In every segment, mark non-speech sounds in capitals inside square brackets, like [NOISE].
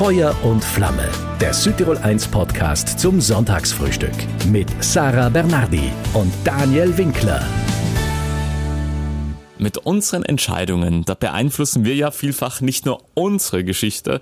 Feuer und Flamme, der Südtirol 1 Podcast zum Sonntagsfrühstück mit Sarah Bernardi und Daniel Winkler. Mit unseren Entscheidungen, da beeinflussen wir ja vielfach nicht nur unsere Geschichte,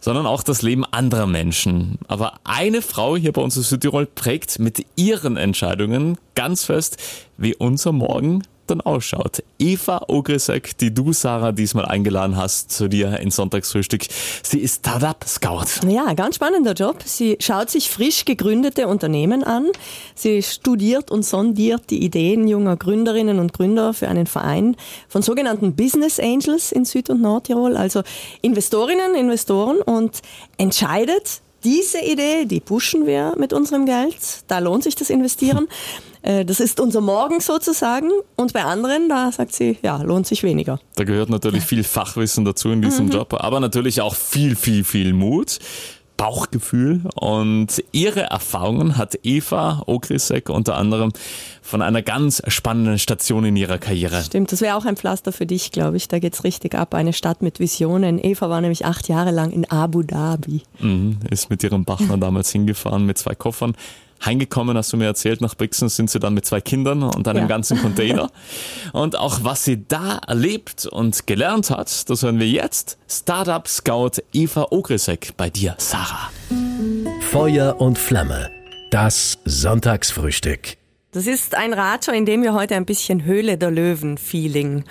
sondern auch das Leben anderer Menschen. Aber eine Frau hier bei uns in Südtirol prägt mit ihren Entscheidungen ganz fest, wie unser Morgen dann ausschaut. Eva Ogrisek, die du, Sarah, diesmal eingeladen hast zu dir ins Sonntagsfrühstück. Sie ist Startup Scout. Ja, ganz spannender Job. Sie schaut sich frisch gegründete Unternehmen an. Sie studiert und sondiert die Ideen junger Gründerinnen und Gründer für einen Verein von sogenannten Business Angels in Süd- und Nordtirol, also Investorinnen, Investoren und entscheidet, diese Idee, die pushen wir mit unserem Geld. Da lohnt sich das Investieren. [LAUGHS] Äh, das ist unser Morgen sozusagen. Und bei anderen, da sagt sie, ja, lohnt sich weniger. Da gehört natürlich viel Fachwissen dazu in diesem mhm. Job, aber natürlich auch viel, viel, viel Mut. Bauchgefühl und ihre Erfahrungen hat Eva Ogrisek unter anderem von einer ganz spannenden Station in ihrer Karriere. Stimmt, das wäre auch ein Pflaster für dich, glaube ich. Da geht es richtig ab. Eine Stadt mit Visionen. Eva war nämlich acht Jahre lang in Abu Dhabi. Mhm, ist mit ihrem Partner damals hingefahren mit zwei Koffern Heimgekommen, hast du mir erzählt, nach Brixen sind sie dann mit zwei Kindern und einem ja. ganzen Container. [LAUGHS] und auch was sie da erlebt und gelernt hat, das hören wir jetzt. Startup Scout Eva Ogrisek bei dir, Sarah. Feuer und Flamme. Das Sonntagsfrühstück. Das ist ein Ratscher, in dem wir heute ein bisschen Höhle der Löwen-Feeling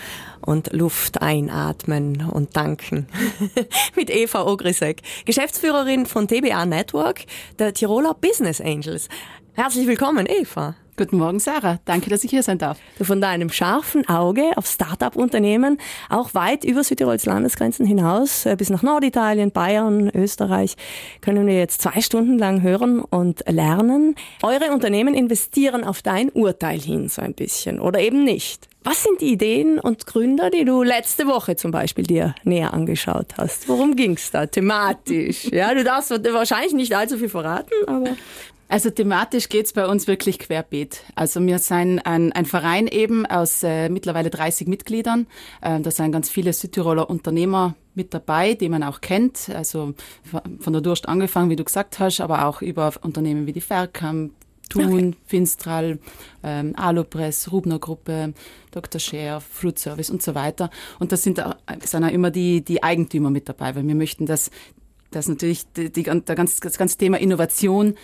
und Luft einatmen und danken. [LAUGHS] Mit Eva Ogrisek, Geschäftsführerin von TBA Network, der Tiroler Business Angels. Herzlich willkommen, Eva. Guten Morgen, Sarah. Danke, dass ich hier sein darf. Du von deinem scharfen Auge auf Start-up-Unternehmen, auch weit über Südtirols Landesgrenzen hinaus, äh, bis nach Norditalien, Bayern, Österreich, können wir jetzt zwei Stunden lang hören und lernen. Eure Unternehmen investieren auf dein Urteil hin so ein bisschen oder eben nicht. Was sind die Ideen und Gründer, die du letzte Woche zum Beispiel dir näher angeschaut hast? Worum ging's da thematisch? Ja, du darfst wahrscheinlich nicht allzu viel verraten, aber also thematisch geht's bei uns wirklich querbeet. Also wir sind ein, ein Verein eben aus äh, mittlerweile 30 Mitgliedern. Äh, da sind ganz viele Südtiroler Unternehmer mit dabei, die man auch kennt. Also von der Durst angefangen, wie du gesagt hast, aber auch über Unternehmen wie die Ferkamp, Thun, okay. Finstral, ähm, Alupress, Rubner Gruppe, Dr. Scher, Fruit Service und so weiter. Und das sind, auch, sind auch immer die, die Eigentümer mit dabei, weil wir möchten, dass, dass natürlich die, die, der ganz, das ganze Thema Innovation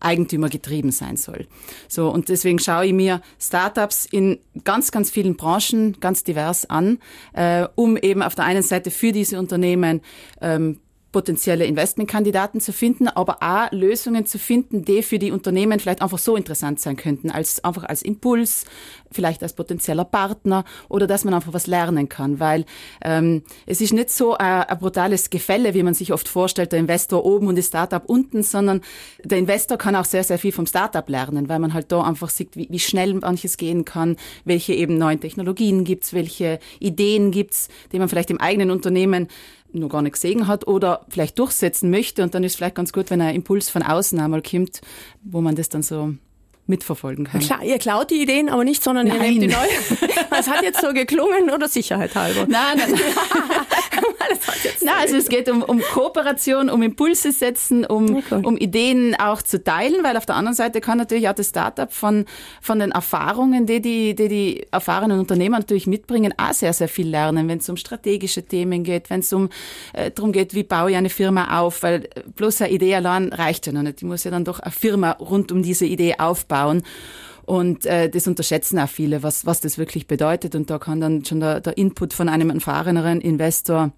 Eigentümer getrieben sein soll. So, und deswegen schaue ich mir Startups in ganz, ganz vielen Branchen ganz divers an, äh, um eben auf der einen Seite für diese Unternehmen ähm, potenzielle Investmentkandidaten zu finden, aber auch Lösungen zu finden, die für die Unternehmen vielleicht einfach so interessant sein könnten, als einfach als Impuls, vielleicht als potenzieller Partner oder dass man einfach was lernen kann, weil ähm, es ist nicht so ein, ein brutales Gefälle, wie man sich oft vorstellt, der Investor oben und das Startup unten, sondern der Investor kann auch sehr, sehr viel vom Startup lernen, weil man halt da einfach sieht, wie, wie schnell manches gehen kann, welche eben neuen Technologien gibt's, welche Ideen gibt's, die man vielleicht im eigenen Unternehmen noch gar nicht gesehen hat oder vielleicht durchsetzen möchte. Und dann ist vielleicht ganz gut, wenn ein Impuls von außen einmal kommt, wo man das dann so mitverfolgen kann. Klar, ihr klaut die Ideen aber nicht, sondern nein. ihr nehmt die neue. [LAUGHS] Es hat jetzt so geklungen oder Sicherheit halber? Nein, nein. [LAUGHS] nein also es geht um, um Kooperation, um Impulse setzen, um, okay. um Ideen auch zu teilen, weil auf der anderen Seite kann natürlich auch das Startup von, von den Erfahrungen, die die, die die erfahrenen Unternehmer natürlich mitbringen, auch sehr, sehr viel lernen, wenn es um strategische Themen geht, wenn es um äh, darum geht, wie baue ich eine Firma auf, weil bloß eine Idee allein reicht ja noch nicht. Ich muss ja dann doch eine Firma rund um diese Idee aufbauen aufbauen. Und äh, das unterschätzen auch viele, was, was das wirklich bedeutet. Und da kann dann schon der, der Input von einem erfahreneren Investor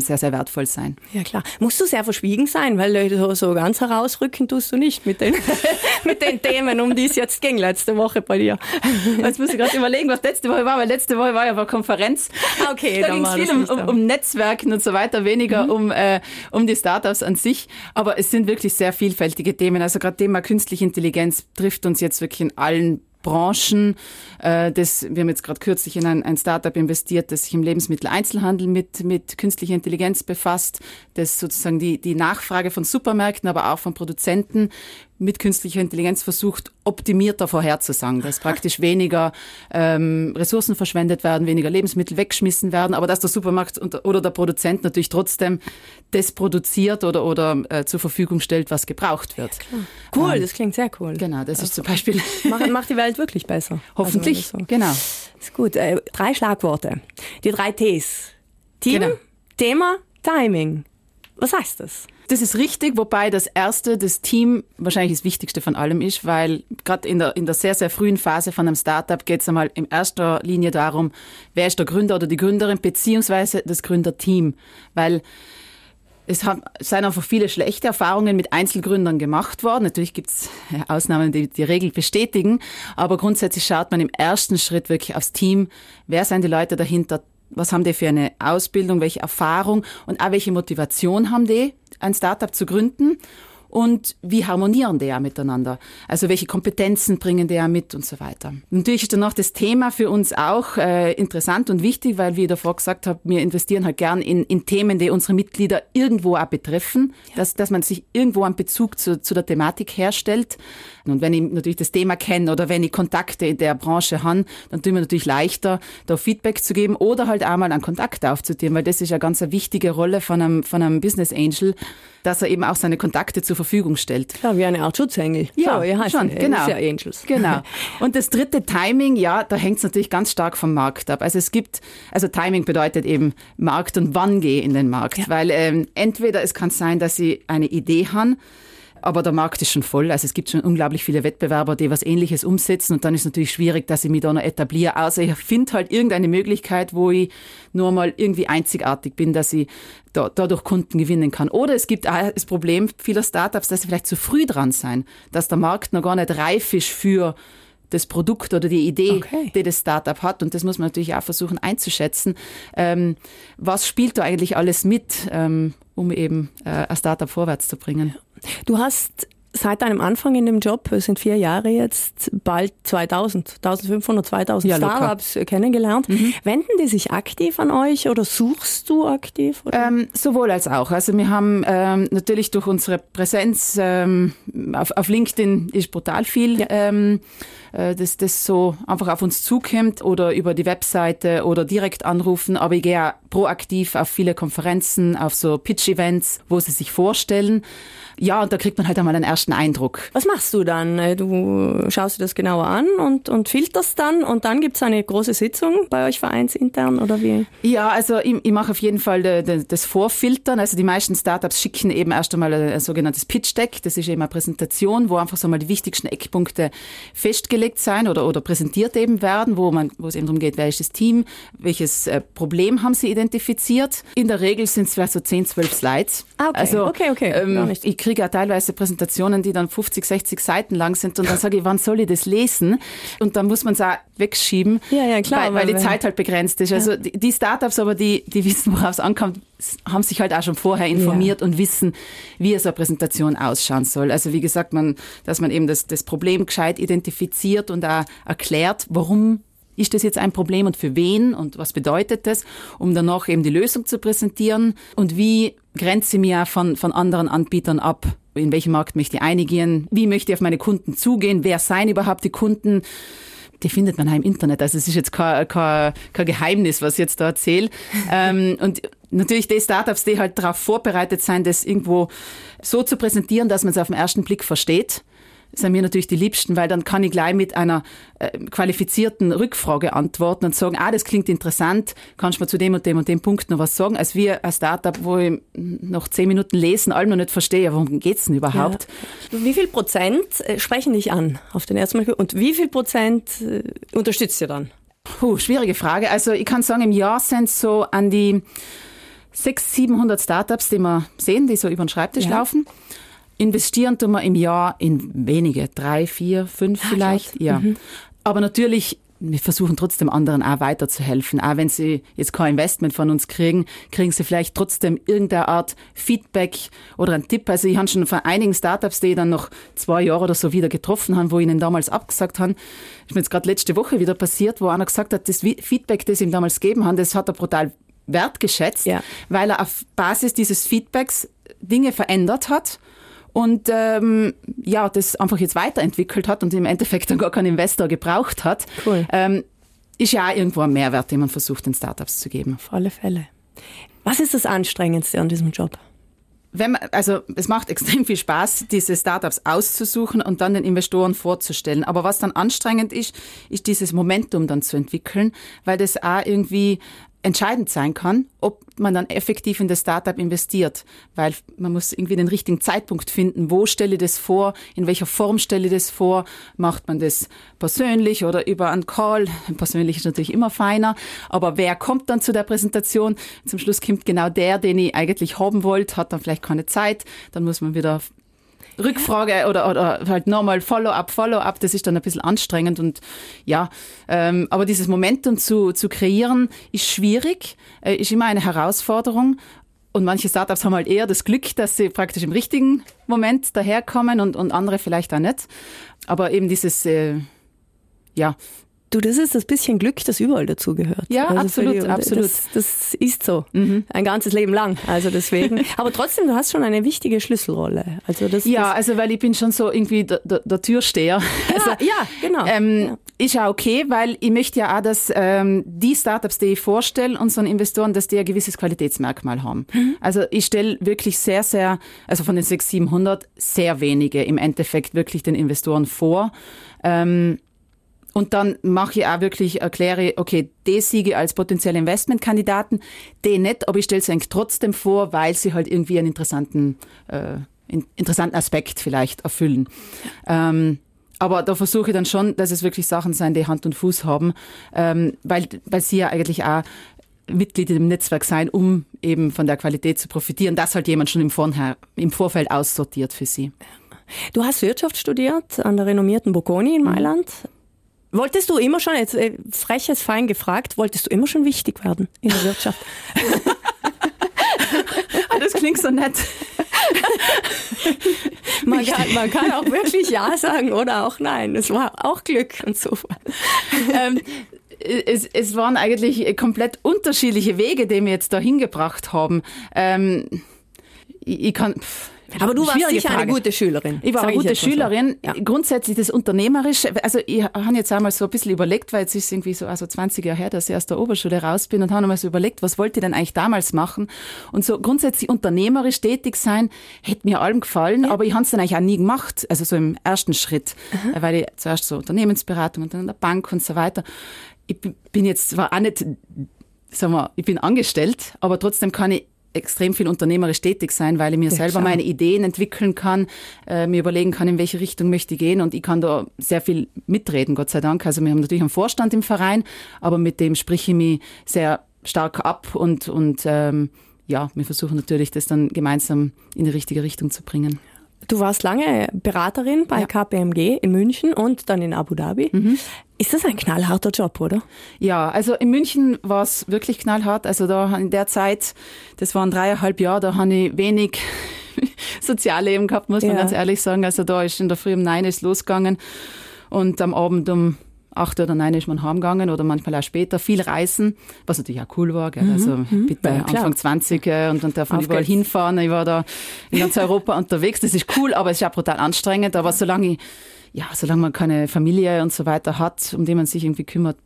sehr, sehr wertvoll sein. Ja klar. Musst du sehr verschwiegen sein, weil so, so ganz herausrücken tust du nicht mit den, [LAUGHS] mit den Themen, um die es jetzt ging letzte Woche bei dir. Jetzt muss ich gerade überlegen, was letzte Woche war, weil letzte Woche war ja eine Konferenz. Ah, okay, da ging es viel um, um, um, Netzwerken und so weiter, weniger mhm. um, äh, um die Startups an sich. Aber es sind wirklich sehr vielfältige Themen. Also gerade Thema künstliche Intelligenz trifft uns jetzt wirklich in allen Branchen. Äh, das, wir haben jetzt gerade kürzlich in ein, ein Startup investiert, das sich im Lebensmitteleinzelhandel mit, mit künstlicher Intelligenz befasst, das sozusagen die, die Nachfrage von Supermärkten, aber auch von Produzenten mit künstlicher Intelligenz versucht, optimierter vorherzusagen, dass praktisch weniger ähm, Ressourcen verschwendet werden, weniger Lebensmittel weggeschmissen werden, aber dass der Supermarkt oder der Produzent natürlich trotzdem das produziert oder, oder äh, zur Verfügung stellt, was gebraucht wird. Ja, cool, ähm, das klingt sehr cool. Genau, das also ist zum Beispiel... [LAUGHS] Macht, macht die Welt wirklich besser. Hoffentlich, also so. genau. Ist gut. Äh, drei Schlagworte. Die drei Ts. Team, genau. Thema, Timing. Was heißt das? Das ist richtig, wobei das erste, das Team wahrscheinlich das Wichtigste von allem ist, weil gerade in der, in der sehr, sehr frühen Phase von einem Startup geht es einmal in erster Linie darum, wer ist der Gründer oder die Gründerin, beziehungsweise das Gründerteam. Weil es sind einfach viele schlechte Erfahrungen mit Einzelgründern gemacht worden. Natürlich gibt es Ausnahmen, die die Regel bestätigen, aber grundsätzlich schaut man im ersten Schritt wirklich aufs Team. Wer sind die Leute dahinter? Was haben die für eine Ausbildung, welche Erfahrung und auch welche Motivation haben die, ein Startup zu gründen? Und wie harmonieren die ja miteinander? Also welche Kompetenzen bringen die ja mit und so weiter. Natürlich ist dann noch das Thema für uns auch äh, interessant und wichtig, weil wie ich davor gesagt habe, wir investieren halt gern in, in Themen, die unsere Mitglieder irgendwo auch betreffen, ja. dass, dass man sich irgendwo einen Bezug zu, zu der Thematik herstellt. Und wenn ich natürlich das Thema kenne oder wenn ich Kontakte in der Branche habe, dann tut mir natürlich leichter, da Feedback zu geben oder halt auch mal einen Kontakt aufzutun, weil das ist ja ganz eine wichtige Rolle von einem, von einem Business Angel, dass er eben auch seine Kontakte zur Verfügung stellt. Ja, wie eine Art Schutzengel. Ja, so, ja schon, genau. Ja Angels. Genau. [LAUGHS] Und das dritte Timing, ja, da hängt es natürlich ganz stark vom Markt ab. Also es gibt, also Timing bedeutet eben Markt und wann gehe in den Markt. Ja. Weil ähm, entweder es kann sein, dass sie eine Idee haben, aber der Markt ist schon voll. Also es gibt schon unglaublich viele Wettbewerber, die was Ähnliches umsetzen und dann ist es natürlich schwierig, dass ich mich da noch etabliere. Also ich finde halt irgendeine Möglichkeit, wo ich nur mal irgendwie einzigartig bin, dass ich da, dadurch Kunden gewinnen kann. Oder es gibt auch das Problem vieler Startups, dass sie vielleicht zu früh dran sein, dass der Markt noch gar nicht reif ist für das Produkt oder die Idee, okay. die das Startup hat. Und das muss man natürlich auch versuchen einzuschätzen. Ähm, was spielt da eigentlich alles mit, ähm, um eben äh, ein Startup vorwärts zu bringen? Du hast seit deinem Anfang in dem Job, es sind vier Jahre jetzt, bald 2000, 1500, 2000 ja, Startups locker. kennengelernt. Mhm. Wenden die sich aktiv an euch oder suchst du aktiv? Ähm, sowohl als auch. Also wir haben ähm, natürlich durch unsere Präsenz ähm, auf, auf LinkedIn ist brutal viel. Ja. Äh, dass das so einfach auf uns zukommt oder über die Webseite oder direkt anrufen. Aber ich gehe auch proaktiv auf viele Konferenzen, auf so Pitch-Events, wo sie sich vorstellen. Ja, und da kriegt man halt einmal einen ersten Eindruck. Was machst du dann? Äh, du schaust dir das genauer an und, und filterst dann und dann gibt es eine große Sitzung bei euch vereinsintern oder wie? Ja, also ich, ich mache auf jeden Fall de, de, das Vorfiltern. Also die meisten Startups schicken eben erst einmal ein, ein sogenanntes Pitch-Deck. Das ist eben eine Präsentation, wo einfach so mal die wichtigsten Eckpunkte festgelegt vorgelegt sein oder, oder präsentiert eben werden, wo, man, wo es eben darum geht, das Team, welches äh, Problem haben sie identifiziert. In der Regel sind es vielleicht so 10, 12 Slides. Ah, okay, also, okay, okay. Ähm, ich kriege ja teilweise Präsentationen, die dann 50, 60 Seiten lang sind und dann sage ich, wann soll ich das lesen? Und dann muss man es auch wegschieben, ja, ja, klar, weil, weil die Zeit halt begrenzt ist. Also die, die Startups aber, die, die wissen, worauf es ankommt, haben sich halt auch schon vorher informiert ja. und wissen, wie so eine Präsentation ausschauen soll. Also wie gesagt, man, dass man eben das, das Problem gescheit identifiziert und auch erklärt, warum ist das jetzt ein Problem und für wen und was bedeutet das, um danach eben die Lösung zu präsentieren und wie grenze ich mich von, von anderen Anbietern ab. In welchem Markt möchte ich einigen? Wie möchte ich auf meine Kunden zugehen? Wer seien überhaupt die Kunden? die findet man auch im Internet. Also es ist jetzt kein, kein, kein Geheimnis, was ich jetzt da erzähle. [LAUGHS] ähm, und natürlich die Startups, die halt darauf vorbereitet sind, das irgendwo so zu präsentieren, dass man es auf den ersten Blick versteht sind mir natürlich die liebsten, weil dann kann ich gleich mit einer äh, qualifizierten Rückfrage antworten und sagen, ah, das klingt interessant, kannst du mir zu dem und dem und dem Punkt noch was sagen, als wir als Startup, wo ich noch zehn Minuten lesen, allem noch nicht verstehe, worum geht's denn überhaupt? Ja. Wie viel Prozent äh, sprechen dich an auf den ersten Mal und wie viel Prozent äh, unterstützt ihr dann? Puh, schwierige Frage. Also ich kann sagen, im Jahr sind so an die 600, 700 Startups, die wir sehen, die so über den Schreibtisch ja. laufen. Investieren tun wir im Jahr in wenige, drei, vier, fünf ah, vielleicht. Ja. Mhm. Aber natürlich, wir versuchen trotzdem anderen auch weiterzuhelfen. Auch wenn sie jetzt kein Investment von uns kriegen, kriegen sie vielleicht trotzdem irgendeine Art Feedback oder einen Tipp. Also ich habe schon von einigen Startups, die dann noch zwei Jahre oder so wieder getroffen haben, wo ich ihnen damals abgesagt haben. Ist mir jetzt gerade letzte Woche wieder passiert, wo einer gesagt hat, das Feedback, das ihm damals gegeben haben, das hat er brutal wertgeschätzt, ja. weil er auf Basis dieses Feedbacks Dinge verändert hat und ähm, ja, das einfach jetzt weiterentwickelt hat und im Endeffekt dann gar keinen Investor gebraucht hat. Cool. Ähm, ist ja auch irgendwo ein Mehrwert, den man versucht, den Startups zu geben. Auf alle Fälle. Was ist das Anstrengendste an diesem Job? wenn man, also es macht [LAUGHS] extrem viel Spaß, diese Startups auszusuchen und dann den Investoren vorzustellen. Aber was dann anstrengend ist, ist dieses Momentum dann zu entwickeln, weil das auch irgendwie entscheidend sein kann, ob man dann effektiv in das Startup investiert, weil man muss irgendwie den richtigen Zeitpunkt finden, wo stelle ich das vor, in welcher Form stelle ich das vor, macht man das persönlich oder über einen Call, [LAUGHS] persönlich ist natürlich immer feiner, aber wer kommt dann zu der Präsentation? Zum Schluss kommt genau der, den ich eigentlich haben wollte, hat dann vielleicht keine Zeit, dann muss man wieder Rückfrage oder, oder halt nochmal Follow-up, Follow-up, das ist dann ein bisschen anstrengend und ja, ähm, aber dieses Momentum zu, zu kreieren ist schwierig, äh, ist immer eine Herausforderung und manche Startups haben halt eher das Glück, dass sie praktisch im richtigen Moment daherkommen und, und andere vielleicht auch nicht. Aber eben dieses, äh, ja, Du, das ist das bisschen Glück, das überall dazugehört. Ja, also absolut, die, absolut. Das, das, ist so. Mhm. Ein ganzes Leben lang. Also deswegen. [LAUGHS] Aber trotzdem, du hast schon eine wichtige Schlüsselrolle. Also das, ja, das also weil ich bin schon so irgendwie der, der, der Türsteher. Ja, [LAUGHS] also, ja genau. Ähm, ja. Ist ja okay, weil ich möchte ja auch, dass ähm, die Startups, die ich vorstelle, unseren Investoren, dass die ein gewisses Qualitätsmerkmal haben. Mhm. Also ich stelle wirklich sehr, sehr, also von den 600, 700, sehr wenige im Endeffekt wirklich den Investoren vor. Ähm, und dann mache ich auch wirklich, erkläre, okay, die siege als potenzielle Investmentkandidaten, die nicht, aber ich stelle sie eigentlich trotzdem vor, weil sie halt irgendwie einen interessanten, äh, interessanten Aspekt vielleicht erfüllen. Ähm, aber da versuche ich dann schon, dass es wirklich Sachen sein, die Hand und Fuß haben, ähm, weil, weil sie ja eigentlich auch Mitglied im Netzwerk sein, um eben von der Qualität zu profitieren, dass halt jemand schon im, Vorher, im Vorfeld aussortiert für sie. Du hast Wirtschaft studiert an der renommierten Bocconi in mhm. Mailand. Wolltest du immer schon, jetzt äh, freches Fein gefragt, wolltest du immer schon wichtig werden in der Wirtschaft? [LAUGHS] Ah, das klingt so nett. man, kann, man kann auch wirklich Ja sagen oder auch Nein. Es war auch Glück und Zufall. Ähm, es, es waren eigentlich komplett unterschiedliche Wege, die wir jetzt da hingebracht haben. Ähm, ich, ich kann. Pff, aber du warst sicher Frage. eine gute Schülerin. Ich war eine gute Schülerin. So. Ja. Grundsätzlich das Unternehmerische, also ich habe jetzt einmal so ein bisschen überlegt, weil jetzt ist irgendwie so also 20 Jahre her, dass ich aus der Oberschule raus bin und habe mal so überlegt, was wollte ich denn eigentlich damals machen? Und so grundsätzlich unternehmerisch tätig sein, hätte mir allem gefallen, ja. aber ich habe es dann eigentlich auch nie gemacht, also so im ersten Schritt, Aha. weil ich zuerst so Unternehmensberatung und dann in der Bank und so weiter. Ich bin jetzt zwar auch nicht, sagen wir, ich bin angestellt, aber trotzdem kann ich extrem viel unternehmerisch tätig sein, weil ich mir ja, selber klar. meine Ideen entwickeln kann, äh, mir überlegen kann, in welche Richtung möchte ich gehen und ich kann da sehr viel mitreden, Gott sei Dank. Also wir haben natürlich einen Vorstand im Verein, aber mit dem sprich ich mich sehr stark ab und, und ähm, ja, wir versuchen natürlich, das dann gemeinsam in die richtige Richtung zu bringen. Du warst lange Beraterin bei ja. KPMG in München und dann in Abu Dhabi. Mhm. Ist das ein knallharter Job, oder? Ja, also in München war es wirklich knallhart. Also da in der Zeit, das waren dreieinhalb Jahre, da habe ich wenig [LAUGHS] Sozialleben gehabt, muss man ja. ganz ehrlich sagen. Also da ist in der Früh um neun ist losgegangen und am Abend um acht oder neun ist man heimgegangen oder manchmal auch später. Viel reisen, was natürlich auch cool war. Gell? Also mhm. bitte ja, Anfang 20 äh, und dann darf man Auf überall geht's. hinfahren. Ich war da in ganz Europa [LAUGHS] unterwegs. Das ist cool, aber es ist auch brutal anstrengend. Aber solange ich ja, solange man keine Familie und so weiter hat, um die man sich irgendwie kümmert,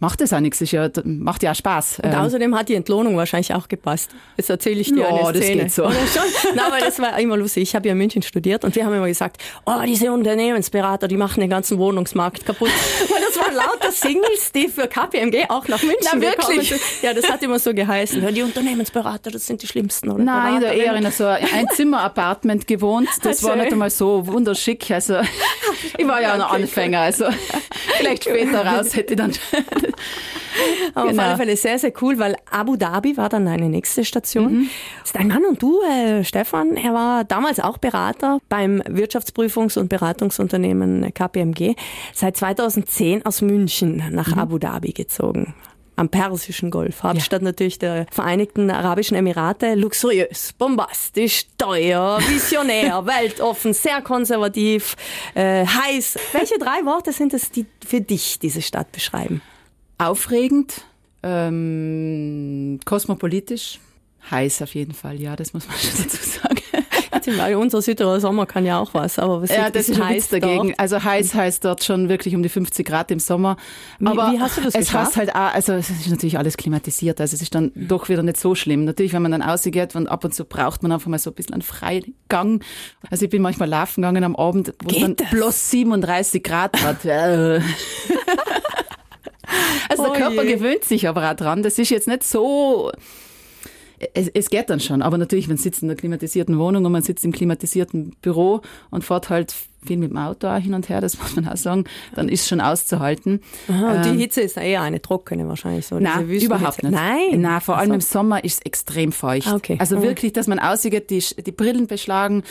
macht es auch nichts. Ist ja, macht ja auch Spaß. Und ähm, außerdem hat die Entlohnung wahrscheinlich auch gepasst. Jetzt erzähle ich dir ja, eine Szene. das geht so. Nein, aber das war immer lustig. Ich habe ja in München studiert und wir haben immer gesagt, oh, diese Unternehmensberater, die machen den ganzen Wohnungsmarkt kaputt. [LAUGHS] Weil das waren lauter Singles, die für KPMG auch nach München Na, wirklich? Ja, das hat immer so geheißen. Ja, die Unternehmensberater, das sind die schlimmsten. Oder Nein, habe eher in so ein Zimmer-Apartment gewohnt. Das war nicht einmal so wunderschick. Also, [LAUGHS] ich war ja noch Anfänger. Also, vielleicht später raus hätte ich dann [LAUGHS] auf genau. alle Fälle sehr, sehr cool, weil Abu Dhabi war dann eine nächste Station. Mhm. Dein Mann und du, äh, Stefan, er war damals auch Berater beim Wirtschaftsprüfungs- und Beratungsunternehmen KPMG. Seit 2010 aus München nach mhm. Abu Dhabi gezogen am Persischen Golf, Hauptstadt ja. natürlich der Vereinigten Arabischen Emirate. Luxuriös, bombastisch, teuer, visionär, [LAUGHS] weltoffen, sehr konservativ, äh, heiß. Welche drei Worte sind es, die für dich diese Stadt beschreiben? Aufregend, ähm, kosmopolitisch, heiß auf jeden Fall, ja, das muss man [LAUGHS] schon dazu sagen. Weil unser Südtiroler Sommer kann ja auch was, aber was ja, das ist Witz dagegen. Dort? Also heiß heißt dort schon wirklich um die 50 Grad im Sommer. Aber wie, wie hast du das es geschafft? heißt halt auch, also es ist natürlich alles klimatisiert, also es ist dann mhm. doch wieder nicht so schlimm. Natürlich, wenn man dann rausgeht und ab und zu braucht man einfach mal so ein bisschen einen Freigang. Also ich bin manchmal laufen gegangen am Abend, wo es dann das? plus 37 Grad hat. [LAUGHS] [LAUGHS] also der oh Körper je. gewöhnt sich aber auch dran. Das ist jetzt nicht so es, es geht dann schon, aber natürlich, man sitzt in einer klimatisierten Wohnung und man sitzt im klimatisierten Büro und fährt halt viel mit dem Auto auch hin und her, das [LAUGHS] muss man auch sagen, dann ist schon auszuhalten. Aha, und die ähm, Hitze ist eher eine trockene wahrscheinlich so. Nein, überhaupt nicht. Nein. Nein, vor allem also. im Sommer ist es extrem feucht. Ah, okay. Also mhm. wirklich, dass man aussieht, die, die Brillen beschlagen.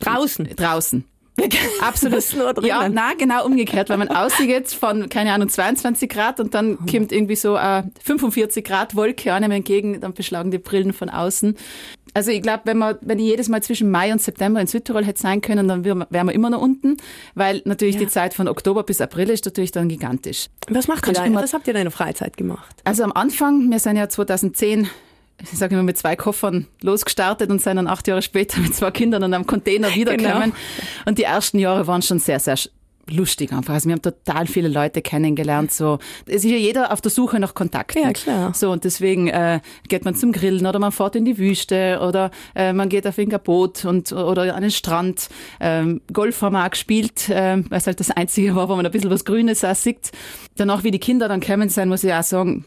Draußen? Draußen. [LAUGHS] Absolut. Ja, na genau umgekehrt, weil man aussieht jetzt von, keine Ahnung, 22 Grad und dann oh. kommt irgendwie so eine 45 Grad Wolke einem entgegen, dann beschlagen die Brillen von außen. Also ich glaube, wenn man, wenn ich jedes Mal zwischen Mai und September in Südtirol hätte sein können, dann wären wir immer noch unten, weil natürlich ja. die Zeit von Oktober bis April ist natürlich dann gigantisch. Was macht ihr da? Was habt ihr in der Freizeit gemacht? Also am Anfang, wir sind ja 2010 ich sage immer, mit zwei Koffern losgestartet und sind dann acht Jahre später mit zwei Kindern und einem Container wiedergekommen. Genau. Und die ersten Jahre waren schon sehr, sehr lustig einfach. Also wir haben total viele Leute kennengelernt. So, es ist ja jeder auf der Suche nach Kontakten. Ja, klar. So, und deswegen äh, geht man zum Grillen oder man fährt in die Wüste oder äh, man geht auf ein Boot und, oder an den Strand. Ähm, Golf haben wir auch gespielt, äh, weil es halt das Einzige war, wo man ein bisschen was Grünes auch sieht. Danach, wie die Kinder dann kommen sein, muss ich auch sagen,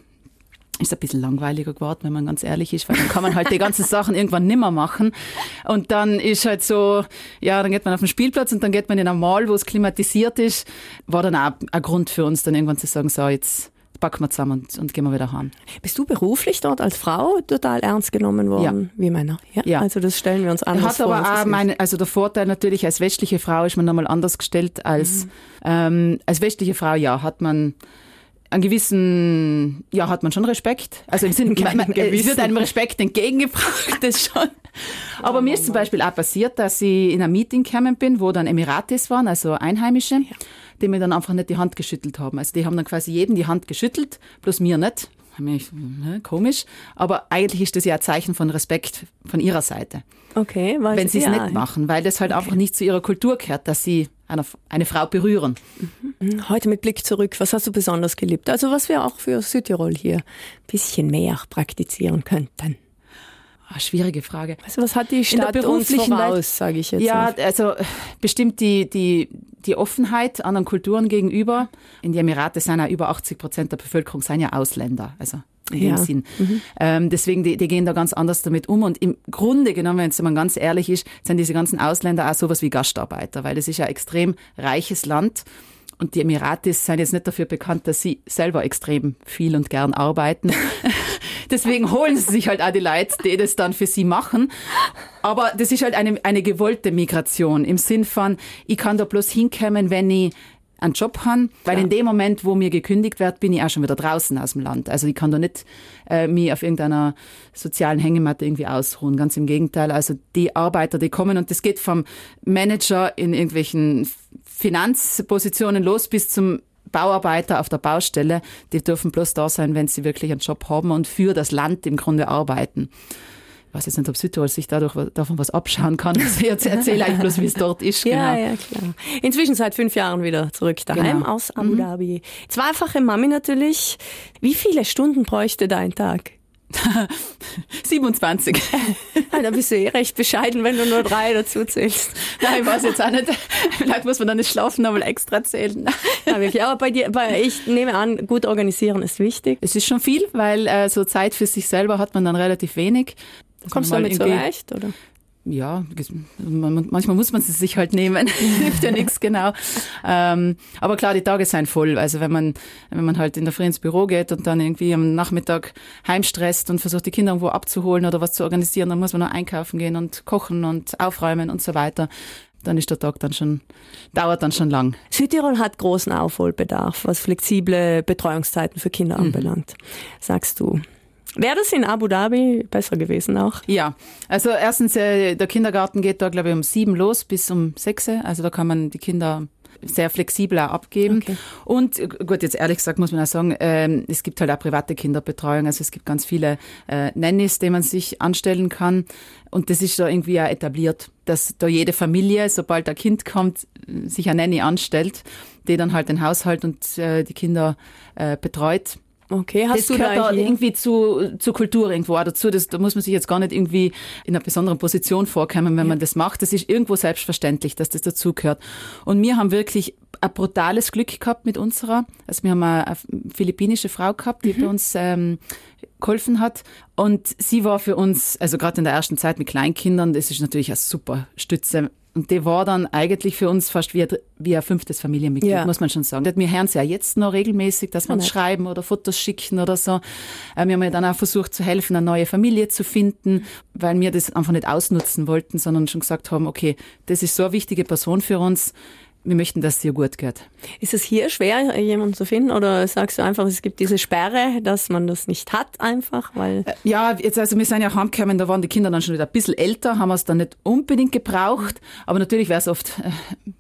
ist ein bisschen langweiliger geworden, wenn man ganz ehrlich ist, weil dann kann man halt die ganzen Sachen irgendwann nimmer machen. Und dann ist halt so, ja, dann geht man auf den Spielplatz und dann geht man in ein Mall, wo es klimatisiert ist. War dann auch ein Grund für uns, dann irgendwann zu sagen, so, jetzt packen wir zusammen und, und gehen wir wieder heim. Bist du beruflich dort als Frau total ernst genommen worden, ja. wie Männer? Ja? ja. Also das stellen wir uns anders Hat vor. aber auch meine, also der Vorteil natürlich, als westliche Frau ist man nochmal anders gestellt als, mhm. ähm, als westliche Frau, ja, hat man einen gewissen, ja, hat man schon Respekt. Also im Sinne, [LAUGHS] man, man, es wird einem Respekt entgegengebracht, [LAUGHS] das schon. Aber oh, mir ist zum Beispiel auch passiert, dass ich in einem Meeting gekommen bin, wo dann Emiratis waren, also Einheimische, ja. die mir dann einfach nicht die Hand geschüttelt haben. Also die haben dann quasi jedem die Hand geschüttelt, bloß mir nicht. Ich, ne, komisch. Aber eigentlich ist das ja ein Zeichen von Respekt von ihrer Seite. Okay, weil Wenn sie es ja. nicht machen, weil das halt okay. einfach nicht zu ihrer Kultur gehört, dass sie eine, eine Frau berühren. Mhm. Heute mit Blick zurück, was hast du besonders geliebt? Also was wir auch für Südtirol hier ein bisschen mehr praktizieren könnten. Oh, schwierige Frage. Also was hat die Stadt In der uns voraus, sage ich jetzt. Ja, mal. also bestimmt die, die, die Offenheit anderen Kulturen gegenüber. In die Emirate sind ja über 80 Prozent der Bevölkerung sind ja Ausländer. Also in ja. dem Sinn. Mhm. Ähm, deswegen, die, die gehen da ganz anders damit um. Und im Grunde genommen, wenn man ganz ehrlich ist, sind diese ganzen Ausländer auch sowas wie Gastarbeiter, weil das ist ja ein extrem reiches Land. Und die Emiratis sind jetzt nicht dafür bekannt, dass sie selber extrem viel und gern arbeiten. [LAUGHS] Deswegen holen sie sich halt auch die Leute, die das dann für sie machen. Aber das ist halt eine, eine gewollte Migration im Sinn von, ich kann da bloß hinkommen, wenn ich einen Job haben, weil ja. in dem Moment, wo mir gekündigt wird, bin ich auch schon wieder draußen aus dem Land. Also ich kann da nicht äh, mich auf irgendeiner sozialen Hängematte irgendwie ausruhen. Ganz im Gegenteil. Also die Arbeiter, die kommen und das geht vom Manager in irgendwelchen Finanzpositionen los bis zum Bauarbeiter auf der Baustelle, die dürfen bloß da sein, wenn sie wirklich einen Job haben und für das Land im Grunde arbeiten weiß jetzt nicht, ob Südtirol sich dadurch davon was abschauen kann. Also ich erzähle eigentlich bloß, wie es dort ist. Ja, genau. ja, klar. Inzwischen seit fünf Jahren wieder zurück daheim genau. aus Abu mhm. Dhabi. Zweifache Mami natürlich. Wie viele Stunden bräuchte dein Tag? 27. ja, da bist du eh recht bescheiden, wenn du nur drei dazu zählst. Nein, ich weiß jetzt auch nicht. Vielleicht muss man dann nicht schlafen, aber extra zählen. Ja, aber bei dir, bei, ich nehme an, gut organisieren ist wichtig. Es ist schon viel, weil äh, so Zeit für sich selber hat man dann relativ wenig. Kommst du damit zurecht, oder? Ja, manchmal muss man es sich halt nehmen, [LAUGHS] hilft ja nichts genau. Ähm, aber klar, die Tage sind voll. Also wenn man, wenn man halt in der Früh ins Büro geht und dann irgendwie am Nachmittag heimstresst und versucht, die Kinder irgendwo abzuholen oder was zu organisieren, dann muss man noch einkaufen gehen und kochen und aufräumen und so weiter. Dann ist der Tag dann schon, dauert dann schon lang. Südtirol hat großen Aufholbedarf, was flexible Betreuungszeiten für Kinder mhm. anbelangt, sagst du. Wäre das in Abu Dhabi besser gewesen auch? Ja, also erstens, äh, der Kindergarten geht da, glaube ich, um sieben los bis um sechs. Also da kann man die Kinder sehr flexibel auch abgeben. Okay. Und äh, gut, jetzt ehrlich gesagt muss man auch sagen, ähm, es gibt halt auch private Kinderbetreuung. Also es gibt ganz viele äh, Nannies, die man sich anstellen kann. Und das ist da irgendwie auch etabliert dass da jede Familie, sobald ein Kind kommt, sich eine Nanny anstellt, die dann halt den Haushalt und äh, die Kinder äh, betreut. Okay, hast das du gehört da irgendwie zu, zur Kultur irgendwo auch dazu. Das, da muss man sich jetzt gar nicht irgendwie in einer besonderen Position vorkommen, wenn man das macht. Das ist irgendwo selbstverständlich, dass das dazugehört. Und wir haben wirklich ein brutales Glück gehabt mit unserer. Also wir haben eine, eine philippinische Frau gehabt, die bei uns ähm, geholfen hat. Und sie war für uns, also gerade in der ersten Zeit mit Kleinkindern, das ist natürlich eine super Stütze. Und die war dann eigentlich für uns fast wie ein, wie ein fünftes Familienmitglied, Ja. muss man schon sagen. Wir hören sie ja jetzt noch regelmäßig, dass wir uns schreiben oder Fotos schicken oder so. Äh, Wir haben ja dann auch versucht zu helfen, eine neue Familie zu finden, weil wir das einfach nicht ausnutzen wollten, sondern schon gesagt haben, okay, das ist so eine wichtige Person für uns. Wir möchten, dass es ihr gut geht. Ist es hier schwer, jemanden zu finden? Oder sagst du einfach, es gibt diese Sperre, dass man das nicht hat einfach, weil... Ja, jetzt, also wir sind ja heimgekommen, da waren die Kinder dann schon wieder ein bisschen älter, haben wir es dann nicht unbedingt gebraucht, aber natürlich wäre es oft äh,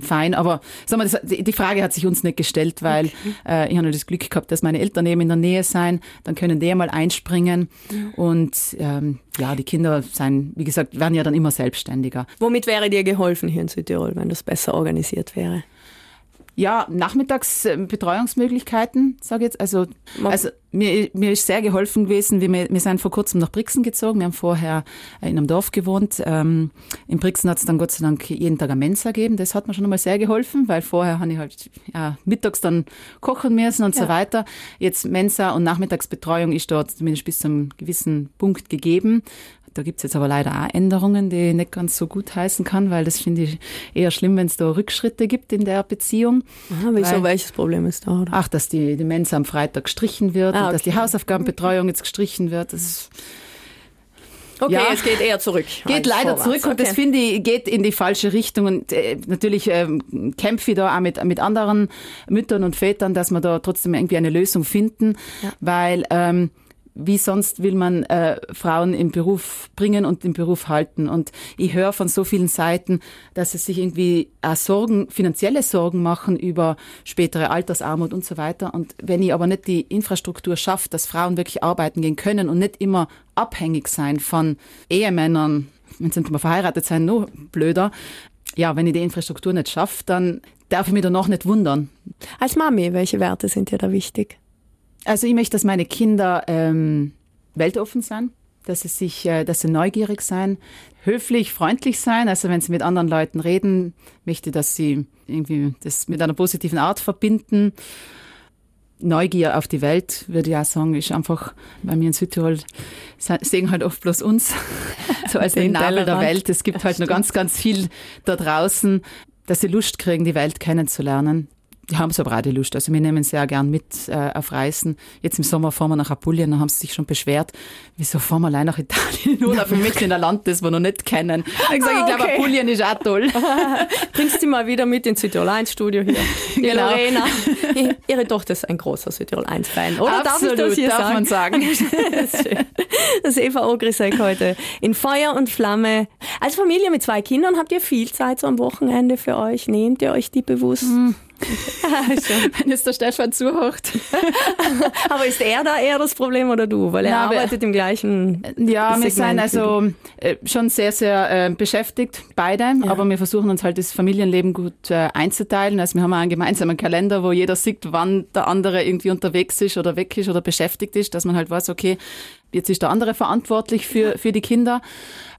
fein, aber sagen wir, das, die Frage hat sich uns nicht gestellt, weil äh, ich habe nur das Glück gehabt, dass meine Eltern eben in der Nähe sein, dann können die mal einspringen und ähm, ja, die Kinder sein, wie gesagt, werden ja dann immer selbstständiger. Womit wäre dir geholfen hier in Südtirol, wenn das besser organisiert wäre? Ja, nachmittags äh, Betreuungsmöglichkeiten, sage ich jetzt. Also, also mir, mir ist sehr geholfen gewesen. Wir, wir sind vor kurzem nach Brixen gezogen. Wir haben vorher äh, in einem Dorf gewohnt. Ähm, in Brixen hat es dann Gott sei Dank jeden Tag eine Mensa gegeben. Das hat mir schon einmal sehr geholfen, weil vorher habe ich halt ja, mittags dann kochen müssen und so weiter. Jetzt Mensa und Nachmittagsbetreuung ist dort zumindest bis zu einem gewissen Punkt gegeben. Da gibt's jetzt aber leider auch Änderungen, die ich nicht ganz so gut heißen kann, weil das finde ich eher schlimm, wenn es da Rückschritte gibt in der Beziehung. Aha, wieso, Weil- welches Problem ist da? Oder? Ach, dass die, die Mensa am Freitag gestrichen wird Ah, und dass die. Hausaufgabenbetreuung jetzt gestrichen wird. Das Okay, Ja. es geht eher zurück. geht leider vorwärts. zurück und das Okay. finde ich geht in die falsche Richtung. Und äh, natürlich ähm, kämpfe ich da auch mit, mit anderen Müttern und Vätern, dass wir da trotzdem irgendwie eine Lösung finden, weil ähm, wie sonst will man äh, Frauen im Beruf bringen und im Beruf halten. Und ich höre von so vielen Seiten, dass sie sich irgendwie auch Sorgen, finanzielle Sorgen machen über spätere Altersarmut und so weiter. Und wenn ich aber nicht die Infrastruktur schaffe, dass Frauen wirklich arbeiten gehen können und nicht immer abhängig sein von Ehemännern, wenn sie nicht mal verheiratet sein, noch blöder. Ja, wenn ich die Infrastruktur nicht schaffe, dann darf ich mich danach nicht wundern, Als Mami, welche Werte sind dir da wichtig? Also ich möchte, dass meine Kinder ähm, weltoffen sein, dass sie sich, äh, dass sie neugierig sein, höflich, freundlich sein. Also wenn sie mit anderen Leuten reden, möchte, dass sie irgendwie das mit einer positiven Art verbinden. Neugier auf die Welt, würde ich auch sagen, ist einfach, bei mir in Südtirol se- sehen halt oft bloß uns, [LAUGHS] so als den Den Nabel der. Welt. Es gibt halt noch ganz, ganz viel da draußen, dass sie Lust kriegen, die Welt kennenzulernen. Die haben so aber auch die Lust. Also wir nehmen sehr gern mit äh, auf Reisen. Jetzt im Sommer fahren wir nach Apulien, da haben sie sich schon beschwert, wieso fahren wir allein nach Italien [LAUGHS] oder für mich in ein Land, das wir noch nicht kennen. Ich gesagt, Ah, ich glaube, okay. Apulien ist auch toll. [LAUGHS] Bringst du mal wieder mit ins Südtirol 1 Studio hier. [LAUGHS] Die Genau. Lorena. Ihre Tochter ist ein großer Südtirol 1 Fan. Oder darf ich das Absolut, hier darf sagen? man sagen. Das ist schön. Das ist Eva Ogrisek heute in Feuer und Flamme. Als Familie mit zwei Kindern habt ihr viel Zeit so am Wochenende für euch. Nehmt ihr euch die bewusst? Schon. Wenn jetzt der Stefan zuhört. [LAUGHS] Aber ist er da eher das Problem oder du? Weil er aber- arbeitet im gleichen Ja, wir sind Segment also äh, schon sehr, sehr äh, beschäftigt, beide, aber wir versuchen uns halt das Familienleben gut äh, einzuteilen. Also wir haben auch einen gemeinsamen Kalender, wo jeder sieht, wann der andere irgendwie unterwegs ist oder weg ist oder beschäftigt ist, dass man halt weiß, okay, jetzt ist der andere verantwortlich für, für die Kinder.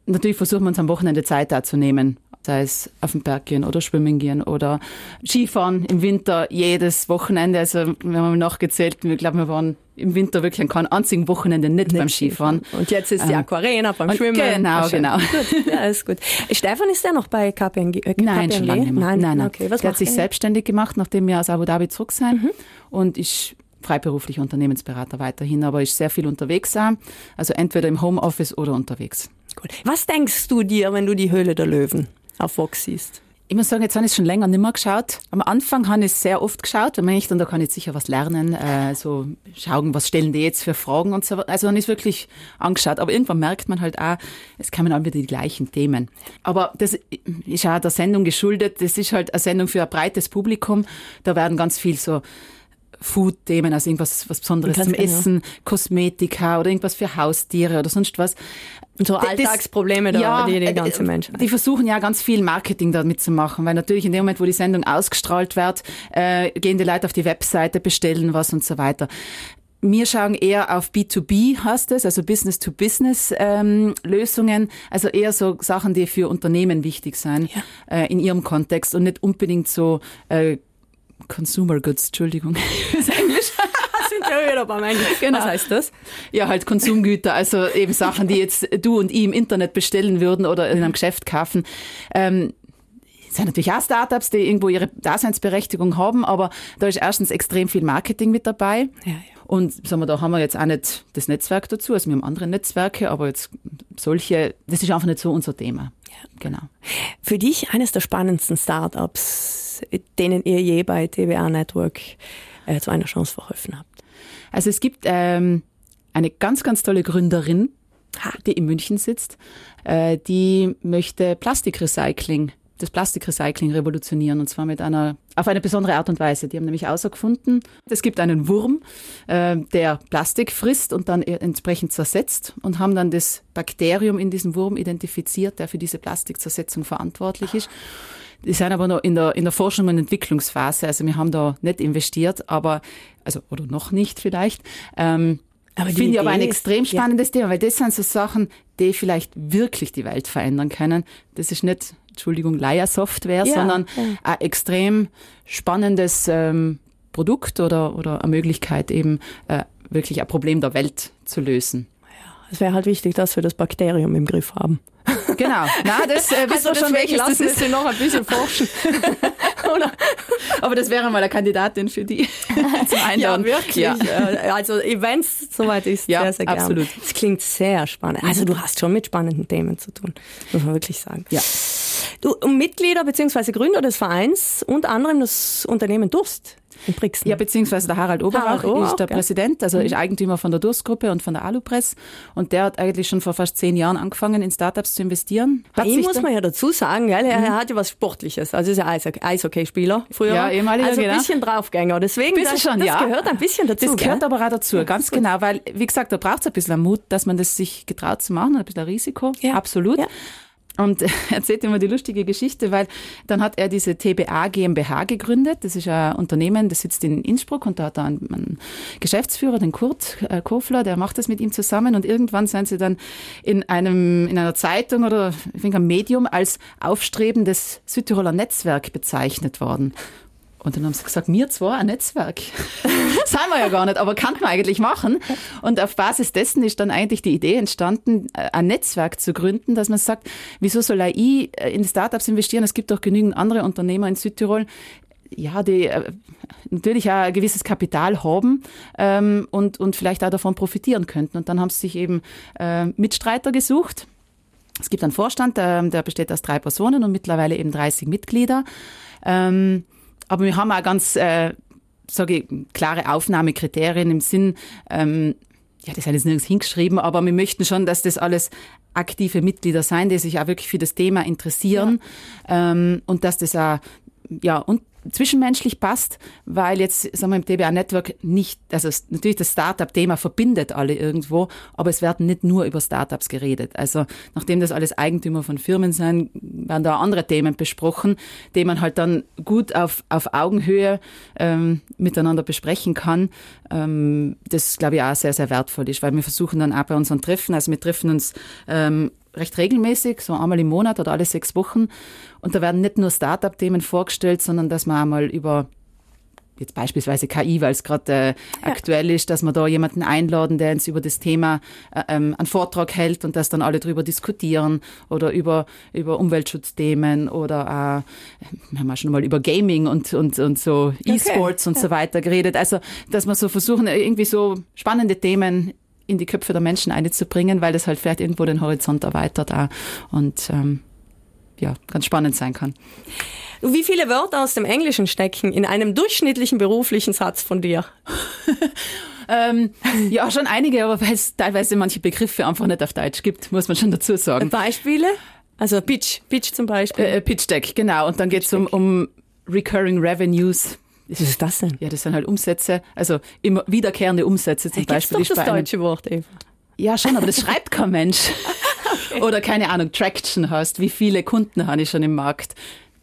Natürlich versuchen wir uns am Wochenende Zeit da zu nehmen. Sei es auf den Berg gehen oder schwimmen gehen oder Skifahren im Winter jedes Wochenende. Also wir haben nachgezählt, ich glaube, wir waren im Winter wirklich an keinem einzigen Wochenende nicht, beim Skifahren. Und jetzt ist die Ähm, Aquarena beim Schwimmen. genau, Ah, genau. Gut, ja, ist gut. Stefan ist der noch bei KPMG? Äh, Nein, KPMG? schon lange nicht mehr. Nein, nein, nein. Okay, was der hat sich er? selbstständig gemacht, nachdem wir aus Abu Dhabi zurück sind Mhm. und ist freiberuflicher Unternehmensberater weiterhin, aber ist sehr viel unterwegs auch. Also entweder im Homeoffice oder unterwegs. Gut. Was denkst du dir, wenn du die Höhle der Löwen auf Vox siehst? Ich muss sagen, jetzt habe ich schon länger nicht mehr geschaut. Am Anfang habe ich es sehr oft geschaut, weil man ich dann, da kann ich sicher was lernen, äh, so schauen, was stellen die jetzt für Fragen und so. Also dann ist wirklich angeschaut. Aber irgendwann merkt man halt auch, es kommen alle wieder die gleichen Themen. Aber das ist auch der Sendung geschuldet. Das ist halt eine Sendung für ein breites Publikum. Da werden ganz viel so Food-Themen, also irgendwas was Besonderes zum genau. Essen, Kosmetika oder irgendwas für Haustiere oder sonst was. Und so Das- Alltagsprobleme, da, die die äh, ganze äh, Menschheit. Die versuchen ja ganz viel Marketing damit zu machen, weil natürlich in dem Moment, wo die Sendung ausgestrahlt wird, äh, gehen die Leute auf die Webseite, bestellen was und so weiter. Wir schauen eher auf B2B, heißt es, also Business-to-Business-Lösungen, also eher so Sachen, die für Unternehmen wichtig sind äh, in ihrem Kontext und nicht unbedingt so äh, Consumer Goods, Entschuldigung. [LAUGHS] Das ist Englisch. sind ja wieder beim Englisch. Genau. Was heißt das? Ja, halt Konsumgüter, also eben Sachen, die jetzt du und ich im Internet bestellen würden oder in einem Geschäft kaufen. Ähm, es sind natürlich auch Startups, die irgendwo ihre Daseinsberechtigung haben, aber da ist erstens extrem viel Marketing mit dabei. Ja, ja. Und sagen wir, da haben wir jetzt auch nicht das Netzwerk dazu. Also wir haben andere Netzwerke, aber jetzt solche, das ist einfach nicht so unser Thema. Genau. Für dich eines der spannendsten Startups, denen ihr je bei TWA Network äh, zu einer Chance verholfen habt. Also es gibt ähm, eine ganz, ganz tolle Gründerin, die in München sitzt, äh, die möchte Plastikrecycling, das Plastikrecycling revolutionieren und zwar mit einer auf eine besondere Art und Weise. Die haben nämlich herausgefunden, es gibt einen Wurm, äh, der Plastik frisst und dann entsprechend zersetzt und haben dann das Bakterium in diesem Wurm identifiziert, der für diese Plastikzersetzung verantwortlich ist. Die sind aber noch in der, in der Forschung und Entwicklungsphase. Also wir haben da nicht investiert, aber, also, oder noch nicht vielleicht. Ähm, Aber Finde ich aber ein extrem ja. spannendes Thema, weil das sind so Sachen, die vielleicht wirklich die Welt verändern können. Das ist nicht, Entschuldigung, Leiersoftware, Ja, sondern ja. ein extrem spannendes ähm, Produkt oder, oder eine Möglichkeit eben äh, wirklich ein Problem der Welt zu lösen. Es wäre halt wichtig, dass wir das Bakterium im Griff haben. Genau. Na, das äh, [LAUGHS] wissen wir schon, welches das ist. sie noch ein bisschen forschen. [LAUGHS] Oder? Aber das wäre mal eine Kandidatin für die [LAUGHS] zum Einladen. Ja, wirklich. Ja. Also Events, soweit ist, Ja, sehr, sehr gerne. absolut. Es klingt sehr spannend. Also du hast schon mit spannenden Themen zu tun, muss man wirklich sagen. Ja. Du Mitglieder bzw. Gründer des Vereins, unter anderem das Unternehmen Durst in Brixen. Ja, beziehungsweise der Harald Oberach Harald Oberach, ist der ja. Mhm. Präsident, also ist Eigentümer von der Durstgruppe und von der Alupress. Und der hat eigentlich schon vor fast zehn Jahren angefangen, in Startups zu investieren. Bei ihm muss man ja dazu sagen, gell? er, er hat ja was Sportliches. Also ist ja Eishockey- Eishockeyspieler früher. Ja, ehemaliger, Also ein genau. bisschen Draufgänger. Deswegen, Bisschen das, schon, das ja. gehört ein bisschen dazu. Das gehört gell? aber auch dazu, ganz genau, weil, wie gesagt, da braucht es ein bisschen Mut, dass man das sich getraut zu machen, ein bisschen Risiko, Ja. absolut. Ja. Und [LAUGHS] er erzählt immer die lustige Geschichte, weil dann hat er diese TBA GmbH gegründet. Das ist ein Unternehmen, das sitzt in Innsbruck und da hat er einen, einen Geschäftsführer, den Kurt äh, Kofler, der macht das mit ihm zusammen und irgendwann sind sie dann in einem, in einer Zeitung oder ich denke am Medium als aufstrebendes Südtiroler Netzwerk bezeichnet worden. Und dann haben sie gesagt, mir zwar ein Netzwerk. [LAUGHS] Seien wir ja gar nicht, aber kann man eigentlich machen. Und auf Basis dessen ist dann eigentlich die Idee entstanden, äh, ein Netzwerk zu gründen, dass man sagt, wieso soll ich äh, in Startups investieren? Es gibt doch genügend andere Unternehmer in Südtirol, ja, die äh, natürlich auch ein gewisses Kapital haben ähm, und, und vielleicht auch davon profitieren könnten. Und dann haben sie sich eben äh, Mitstreiter gesucht. Es gibt einen Vorstand, der, der besteht aus drei Personen und mittlerweile eben 30 Mitglieder. Ähm, aber wir haben auch ganz, äh, sage ich, klare Aufnahmekriterien im Sinn, ähm, ja, das hat jetzt nirgends hingeschrieben, aber wir möchten schon, dass das alles aktive Mitglieder sein, die sich auch wirklich für das Thema interessieren ähm, und dass das auch, ja, und zwischenmenschlich passt, weil jetzt, sagen wir, im TBA Network nicht, also natürlich das Startup-Thema verbindet alle irgendwo, aber es werden nicht nur über Startups geredet. Also nachdem das alles Eigentümer von Firmen sind, werden da andere Themen besprochen, die man halt dann gut auf, auf Augenhöhe ähm, miteinander besprechen kann. Ähm, das, glaube ich, auch sehr, sehr wertvoll ist, weil wir versuchen dann auch bei unseren Treffen, also wir treffen uns ähm, recht regelmäßig, so einmal im Monat oder alle sechs Wochen. Und da werden nicht nur Startup-Themen vorgestellt, sondern dass man einmal über jetzt beispielsweise KI, weil es gerade äh, aktuell ist, dass wir da jemanden einladen, der uns über das Thema äh, ähm, einen Vortrag hält und dass dann alle drüber diskutieren oder über, über Umweltschutzthemen oder äh, wir haben auch schon mal über Gaming und, und, und so E-Sports und so weiter geredet. Also, dass wir so versuchen, irgendwie so spannende Themen in die Köpfe der Menschen einzubringen, weil das halt vielleicht irgendwo den Horizont erweitert auch. Und ähm, ja, ganz spannend sein kann. Wie viele Wörter aus dem Englischen stecken in einem durchschnittlichen beruflichen Satz von dir? [LAUGHS] Ähm, ja, schon einige, aber weil es teilweise manche Begriffe einfach nicht auf Deutsch gibt, muss man schon dazu sagen. Beispiele? Also Pitch, Pitch zum Beispiel. Äh, Pitch Deck, genau. Und dann geht es um, um Recurring Revenues. Was ist das denn? Ja, das sind halt Umsätze, also immer wiederkehrende Umsätze zum Hey, Beispiel. doch ist das bei einem- deutsche Wort, Eva. Ja, schon, aber das schreibt kein Mensch. [LAUGHS] Oder keine Ahnung, Traction heißt, wie viele Kunden habe ich schon im Markt.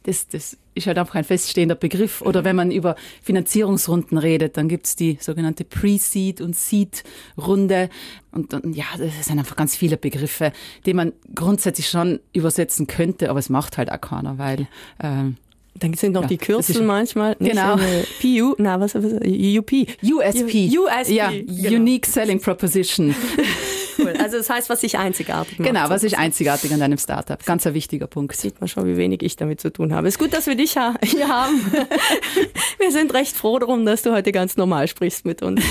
Das, das ist halt einfach ein feststehender Begriff. Oder wenn man über Finanzierungsrunden redet, dann gibt's die sogenannte Pre-Seed- und Seed-Runde. Und, und ja, das sind einfach ganz viele Begriffe, die man grundsätzlich schon übersetzen könnte, aber es macht halt auch keiner, weil ähm, Dann sind noch Ja, die Kürzel manchmal. Genau. PU, na, was, was UP. USP. U- USP, Ja, genau. Unique Selling Proposition. [LAUGHS] Cool. Also das heißt, was sich einzigartig macht. genau, was sozusagen. einzigartig an deinem Startup? Ganz ein wichtiger Punkt. Sieht man schon, wie wenig ich damit zu tun habe. Ist gut, dass wir dich [LAUGHS] hier haben. [LAUGHS] Wir sind recht froh darum, dass du heute ganz normal sprichst mit uns.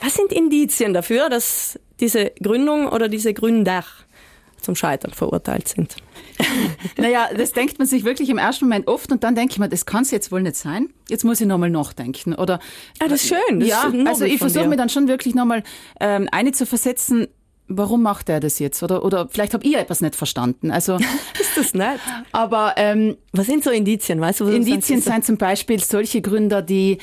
Was sind Indizien dafür, dass diese Gründung oder diese Gründer zum Scheitern verurteilt sind? [LAUGHS] Naja, das denkt man sich wirklich im ersten Moment oft und dann denke ich mir, das kann es jetzt wohl nicht sein. Jetzt muss ich nochmal nachdenken. Oder Ah, das ist schön. Das ja, ist also ich versuche mir dann schon wirklich nochmal ähm, eine zu versetzen, warum macht er das jetzt? Oder, oder vielleicht habt ihr etwas nicht verstanden. Also, [LAUGHS] Ist das nett? aber ähm, Was sind so Indizien? Weißt du, was Indizien sind zum Beispiel solche Gründer, die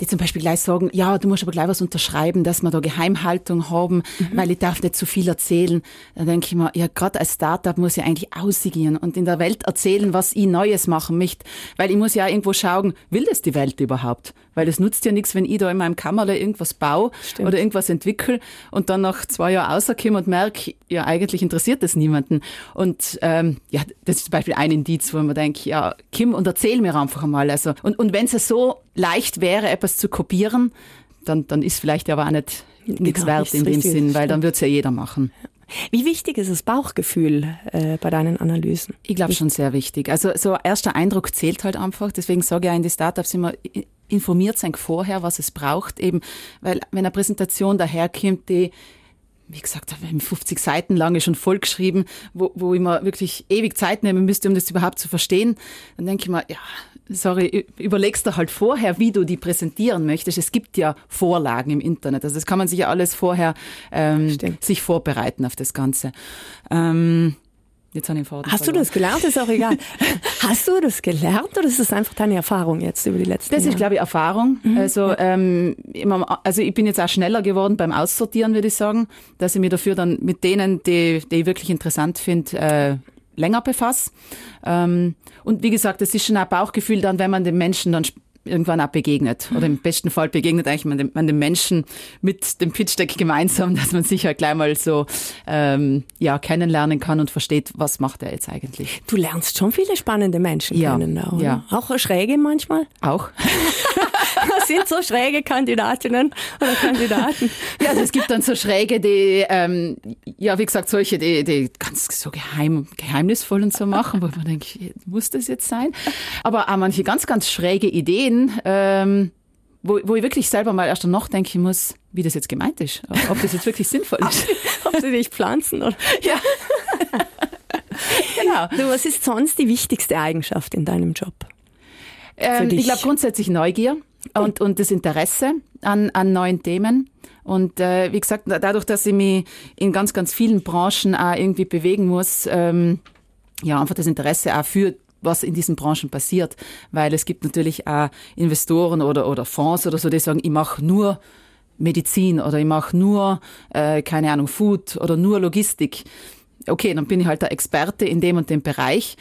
die zum Beispiel gleich sagen, ja, du musst aber gleich was unterschreiben, dass wir da Geheimhaltung haben, weil ich darf nicht zu viel erzählen. Da denke ich mir, ja, gerade als Startup muss ich eigentlich aussigieren und in der Welt erzählen, was ich Neues machen möchte. Weil ich muss ja irgendwo schauen, will das die Welt überhaupt? Weil es nutzt ja nichts, wenn ich da in meinem Kammerle irgendwas baue Stimmt. oder irgendwas entwickle und dann nach zwei Jahren rauskomme und merke, ja, eigentlich interessiert das niemanden. Und ähm, ja, das ist zum Beispiel ein Indiz, wo man denkt, ja, Kim, und erzähl mir einfach einmal. Also, und, und wenn es so leicht wäre, etwas zu kopieren, dann, dann ist vielleicht aber auch nicht nichts Genau, wert in dem Sinn, weil dann wird's ja jeder machen. Wie wichtig ist das Bauchgefühl äh, bei deinen Analysen? Ich glaube schon sehr wichtig. Also so erster Eindruck zählt halt einfach. Deswegen sage ich auch in die Startups immer, informiert sein vorher, was es braucht. Eben, weil wenn eine Präsentation daherkommt, die wie gesagt, 50 Seiten lang ist schon vollgeschrieben, wo, wo ich mir wirklich ewig Zeit nehmen müsste, um das überhaupt zu verstehen, dann denke ich mir, ja, sorry, überlegst du halt vorher, wie du die präsentieren möchtest. Es gibt ja Vorlagen im Internet, also das kann man sich ja alles vorher ähm, Stimmt. sich vorbereiten auf das Ganze. Ähm, jetzt habe ich den Faden Hast du verloren. das gelernt? Ist auch egal. [LAUGHS] Hast du das gelernt oder ist das einfach deine Erfahrung jetzt über die letzten Das ist, glaube ich, Erfahrung. Also, ähm, immer, also ich bin jetzt auch schneller geworden beim Aussortieren, würde ich sagen, dass ich mich dafür dann mit denen, die, die ich wirklich interessant finde, äh, länger befasse. Ähm, und wie gesagt, das ist schon ein Bauchgefühl dann, wenn man den Menschen dann irgendwann auch begegnet. Oder im besten Fall begegnet eigentlich man dem, man dem Menschen mit dem Pitch-Deck gemeinsam, [LAUGHS] dass man sich halt gleich mal so ähm, ja, kennenlernen kann und versteht, was macht er jetzt eigentlich. Du lernst schon viele spannende Menschen Ja, kennen. Oder? ja. Auch schräge manchmal? Auch. [LAUGHS] Das [LAUGHS] sind so schräge Kandidatinnen oder Kandidaten. Ja, also es gibt dann so Schräge, die, ähm, ja, wie gesagt, solche, die, die ganz so geheim, geheimnisvoll und so machen, wo man denkt, muss das jetzt sein? Aber auch manche ganz, ganz schräge Ideen, ähm, wo, wo ich wirklich selber mal erst noch denken muss, wie das jetzt gemeint ist, ob das jetzt wirklich sinnvoll ist. Ob sie dich pflanzen oder. ja. genau. Du, was ist sonst die wichtigste Eigenschaft in deinem Job? Ähm, ich glaube grundsätzlich Neugier und, und das Interesse an, an neuen Themen. Und äh, wie gesagt, da- dadurch, dass ich mich in ganz, ganz vielen Branchen auch irgendwie bewegen muss, ähm, ja, einfach das Interesse auch für was in diesen Branchen passiert. Weil es gibt natürlich auch Investoren oder, oder Fonds oder so, die sagen, ich mache nur Medizin oder ich mache nur, äh, keine Ahnung, Food oder nur Logistik. Okay, dann bin ich halt der Experte in dem und dem Bereich.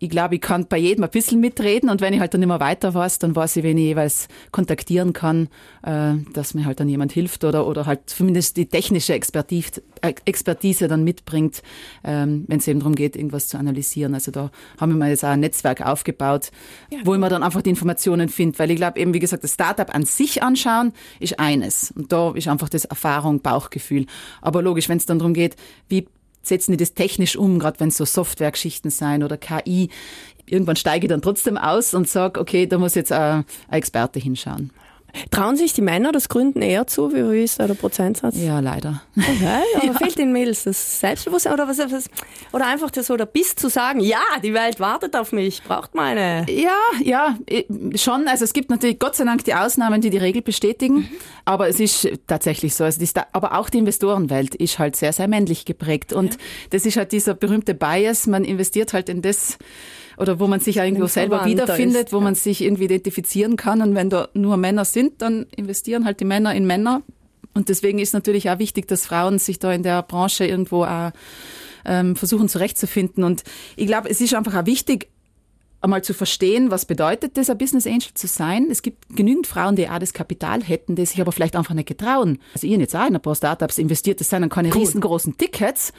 Ich glaube, ich kann bei jedem ein bisschen mitreden und wenn ich halt dann immer weiter weiß, dann weiß ich, wen ich jeweils kontaktieren kann, äh, dass mir halt dann jemand hilft oder, oder halt zumindest die technische Expertise, äh, Expertise dann mitbringt, ähm, wenn es eben darum geht, irgendwas zu analysieren. Also da haben wir mal jetzt auch ein Netzwerk aufgebaut, wo ich mir dann einfach die Informationen finde, weil ich glaube eben, wie gesagt, das Startup an sich anschauen ist eines und da ist einfach das Erfahrung, Bauchgefühl. Aber logisch, wenn es dann darum geht, wie setzen die das technisch um, gerade wenn es so Softwaregeschichten sein oder KI. Irgendwann steige ich dann trotzdem aus und sage, okay, da muss jetzt ein, ein Experte hinschauen. Trauen sich die Männer das Gründen eher zu? Wie wie ist da der Prozentsatz? Ja, leider. Okay, aber [LAUGHS] fehlt den Mädels das Selbstbewusstsein oder was, was oder einfach das oder Biss zu sagen, ja, die Welt wartet auf mich, braucht meine. Ja, ja, schon. Also es gibt natürlich Gott sei Dank die Ausnahmen, die die Regel bestätigen. Aber es ist tatsächlich so. Also Sta- aber auch die Investorenwelt ist halt sehr, sehr männlich geprägt. Und das ist halt dieser berühmte Bias. Man investiert halt in das, oder wo man sich irgendwo selber wiederfindet, ist, wo ja. man sich irgendwie identifizieren kann. Und wenn da nur Männer sind, dann investieren halt die Männer in Männer. Und deswegen ist natürlich auch wichtig, dass Frauen sich da in der Branche irgendwo auch ähm, versuchen zurechtzufinden. Und ich glaube, es ist einfach auch wichtig, einmal zu verstehen, was bedeutet das, ein Business Angel zu sein. Es gibt genügend Frauen, die auch das Kapital hätten, die sich aber vielleicht einfach nicht getrauen. Also ich jetzt auch in ein paar Startups investiert, das sind dann keine cool. riesengroßen Tickets,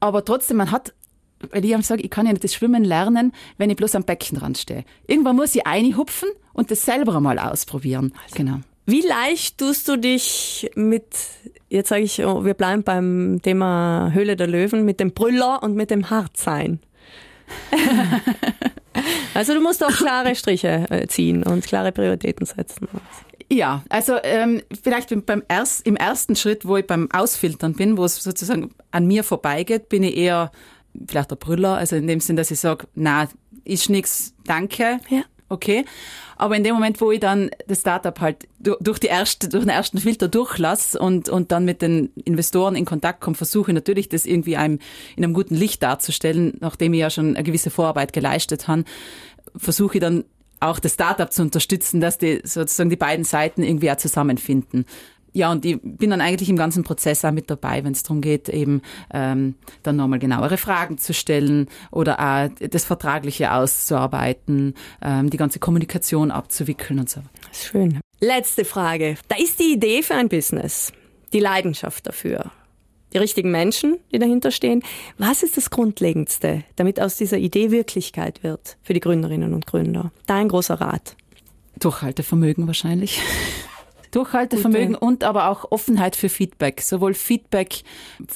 aber trotzdem, man hat weil ich sage, ich kann ja nicht das Schwimmen lernen, wenn ich bloß am Beckenrand stehe. Irgendwann muss ich einhupfen und das selber einmal ausprobieren. Also. Genau. Wie leicht tust du dich mit, jetzt sage ich, oh, wir bleiben beim Thema Höhle der Löwen, mit dem Brüller und mit dem Hartsein? [LAUGHS] also du musst auch klare Striche äh, ziehen und klare Prioritäten setzen. Ja, also ähm, vielleicht beim erst, im ersten Schritt, wo ich beim Ausfiltern bin, wo es sozusagen an mir vorbeigeht, bin ich eher vielleicht der Brüller, also in dem Sinn, dass ich sage, na, ist nix, danke. Ja okay. Aber in dem Moment, wo ich dann das Startup halt durch, die erste, durch den ersten Filter durchlasse und, und dann mit den Investoren in Kontakt komme, versuche ich natürlich, das irgendwie einem, in einem guten Licht darzustellen, nachdem ich ja schon eine gewisse Vorarbeit geleistet habe, versuche ich dann auch das Startup zu unterstützen, dass die sozusagen die beiden Seiten irgendwie auch zusammenfinden ja, und ich bin dann eigentlich im ganzen Prozess auch mit dabei, wenn es darum geht, eben ähm, dann nochmal genauere Fragen zu stellen oder auch das Vertragliche auszuarbeiten, ähm, die ganze Kommunikation abzuwickeln und so. Schön. Letzte Frage. Da ist die Idee für ein Business, die Leidenschaft dafür, die richtigen Menschen, die dahinter stehen. Was ist das Grundlegendste, damit aus dieser Idee Wirklichkeit wird für die Gründerinnen und Gründer? Dein großer Rat. Durchhaltevermögen wahrscheinlich. Durchhaltevermögen Gute. und aber auch Offenheit für Feedback. Sowohl Feedback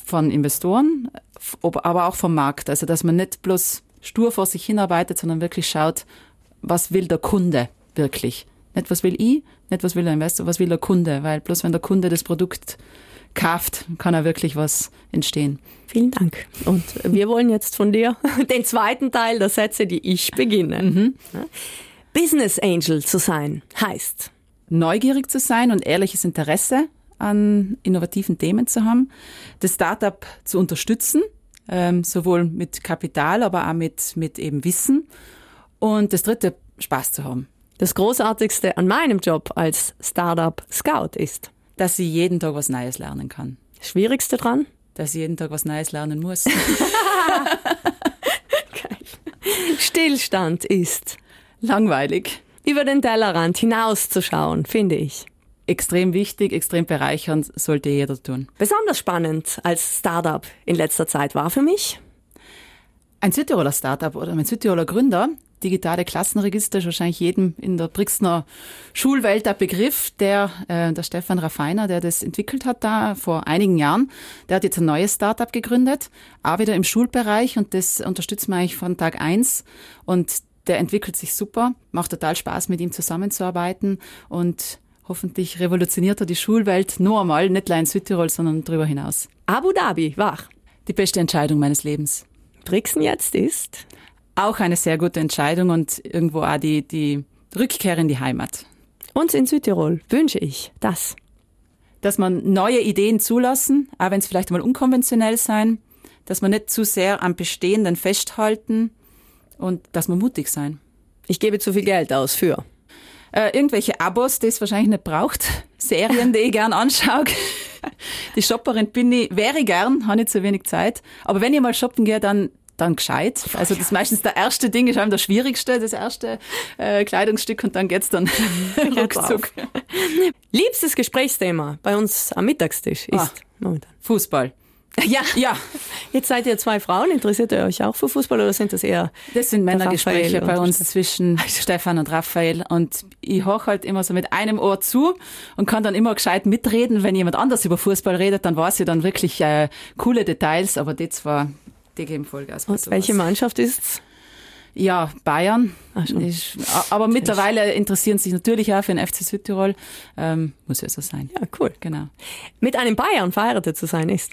von Investoren, aber auch vom Markt. Also, dass man nicht bloß stur vor sich hinarbeitet, sondern wirklich schaut, was will der Kunde wirklich. Nicht was will ich, nicht was will der Investor, was will der Kunde. Weil bloß wenn der Kunde das Produkt kauft, kann er wirklich was entstehen. Vielen Dank. Und wir wollen jetzt von dir [LAUGHS] den zweiten Teil der Sätze, die ich beginne. Mhm. Business Angel zu sein heißt, neugierig zu sein und ehrliches Interesse an innovativen Themen zu haben, das Startup zu unterstützen, ähm, sowohl mit Kapital, aber auch mit, mit eben Wissen. Und das dritte, Spaß zu haben. Das Großartigste an meinem Job als Startup Scout ist, dass sie jeden Tag was Neues lernen kann. Das Schwierigste dran? Dass sie jeden Tag was Neues lernen muss. [LAUGHS] [LAUGHS] Stillstand ist langweilig über den Tellerrand hinauszuschauen, finde ich. Extrem wichtig, extrem bereichernd, sollte jeder tun. Besonders spannend als Startup in letzter Zeit war für mich ein Südtiroler Startup oder ein Südtiroler Gründer, digitale Klassenregister ist wahrscheinlich jedem in der Brixner Schulwelt der Begriff, der, äh, der Stefan Raffiner, der das entwickelt hat da vor einigen Jahren, der hat jetzt ein neues Startup gegründet, auch wieder im Schulbereich und das unterstützen wir eigentlich von Tag eins und der entwickelt sich super, macht total Spaß, mit ihm zusammenzuarbeiten und hoffentlich revolutioniert er die Schulwelt nur einmal, nicht allein in Südtirol, sondern darüber hinaus. Abu Dhabi, wach. Die beste Entscheidung meines Lebens. Brixen jetzt ist? Auch eine sehr gute Entscheidung und irgendwo auch die, die Rückkehr in die Heimat. Uns in Südtirol wünsche ich das. Dass man neue Ideen zulassen, auch wenn es vielleicht mal unkonventionell sein, dass man nicht zu sehr am Bestehenden festhalten, und dass wir mutig sein. Ich gebe zu viel Geld aus für. Äh, irgendwelche Abos, die es wahrscheinlich nicht braucht. [LAUGHS] Serien, die ich gern anschaue. [LAUGHS] Die Shopperin bin ich, wäre ich gern, habe nicht zu wenig Zeit. Aber wenn ich mal shoppen gehe, dann dann gescheit. Also das ist meistens der erste Ding, ist einem das Schwierigste, das erste äh, Kleidungsstück und dann geht's dann [LAUGHS] ruckzuck. Liebstes Gesprächsthema bei uns am Mittagstisch ist ah, momentan Fußball. [LAUGHS] Ja, ja. Jetzt seid ihr zwei Frauen. Interessiert ihr euch auch für Fußball oder sind das eher? Das sind Männergespräche bei uns zwischen Stefan und Raphael. Und ich hoch halt immer so mit einem Ohr zu und kann dann immer gescheit mitreden. Wenn jemand anders über Fußball redet, dann weiß ich dann wirklich äh, coole Details. Aber die zwei, die geben Vollgas. Und welche Mannschaft ist's? Ja, Bayern. Ich, aber mittlerweile interessieren sich natürlich auch für den FC Südtirol. Ähm, muss ja so sein. Ja, cool. Genau. Mit einem Bayern verheiratet zu sein ist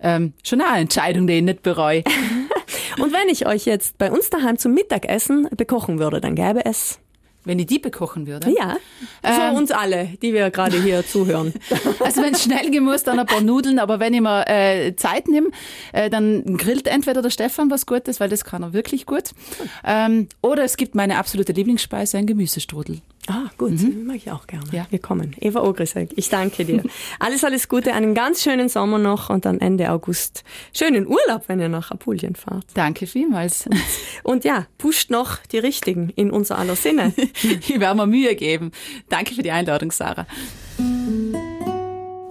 ähm, schon eine Entscheidung, die ich nicht bereue. [LAUGHS] Und wenn ich euch jetzt bei uns daheim zum Mittagessen bekochen würde, dann gäbe es wenn ich die bekochen würde. Ja, für Ähm. uns alle, die wir gerade hier [LAUGHS] zuhören. Also wenn es schnell gehen muss, dann ein paar Nudeln, aber wenn ich mir äh, Zeit nehme, äh, dann grillt entweder der Stefan was Gutes, weil das kann er wirklich gut. Ähm, oder es gibt meine absolute Lieblingsspeise, ein Gemüsestrudel. Ah, gut, mag ich auch gerne. Ja. Wir kommen. Eva Ogrisek, ich danke dir. [LAUGHS] alles, alles Gute, einen ganz schönen Sommer noch und dann Ende August schönen Urlaub, wenn ihr nach Apulien fahrt. Danke vielmals. [LAUGHS] Und ja, pusht noch die Richtigen in unser aller Sinne. [LAUGHS] ich werde mir Mühe geben. Danke für die Einladung, Sarah.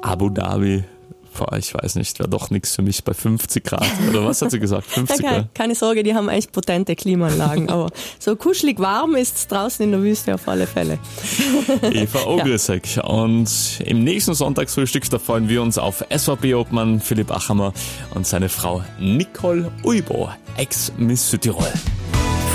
Abu Dhabi, boah, ich weiß nicht, wäre doch nichts für mich bei 50 Grad. Oder was hat sie gesagt? 50 [LAUGHS] Ja, keine, Grad? keine Sorge, die haben echt potente Klimaanlagen, aber so kuschelig warm ist es draußen in der Wüste auf alle Fälle. [LAUGHS] Eva Ogrisek. Und im nächsten Sonntagsfrühstück, da freuen wir uns auf SVP-Obmann Philipp Achammer und seine Frau Nicole Uibo, Ex-Miss Südtirol.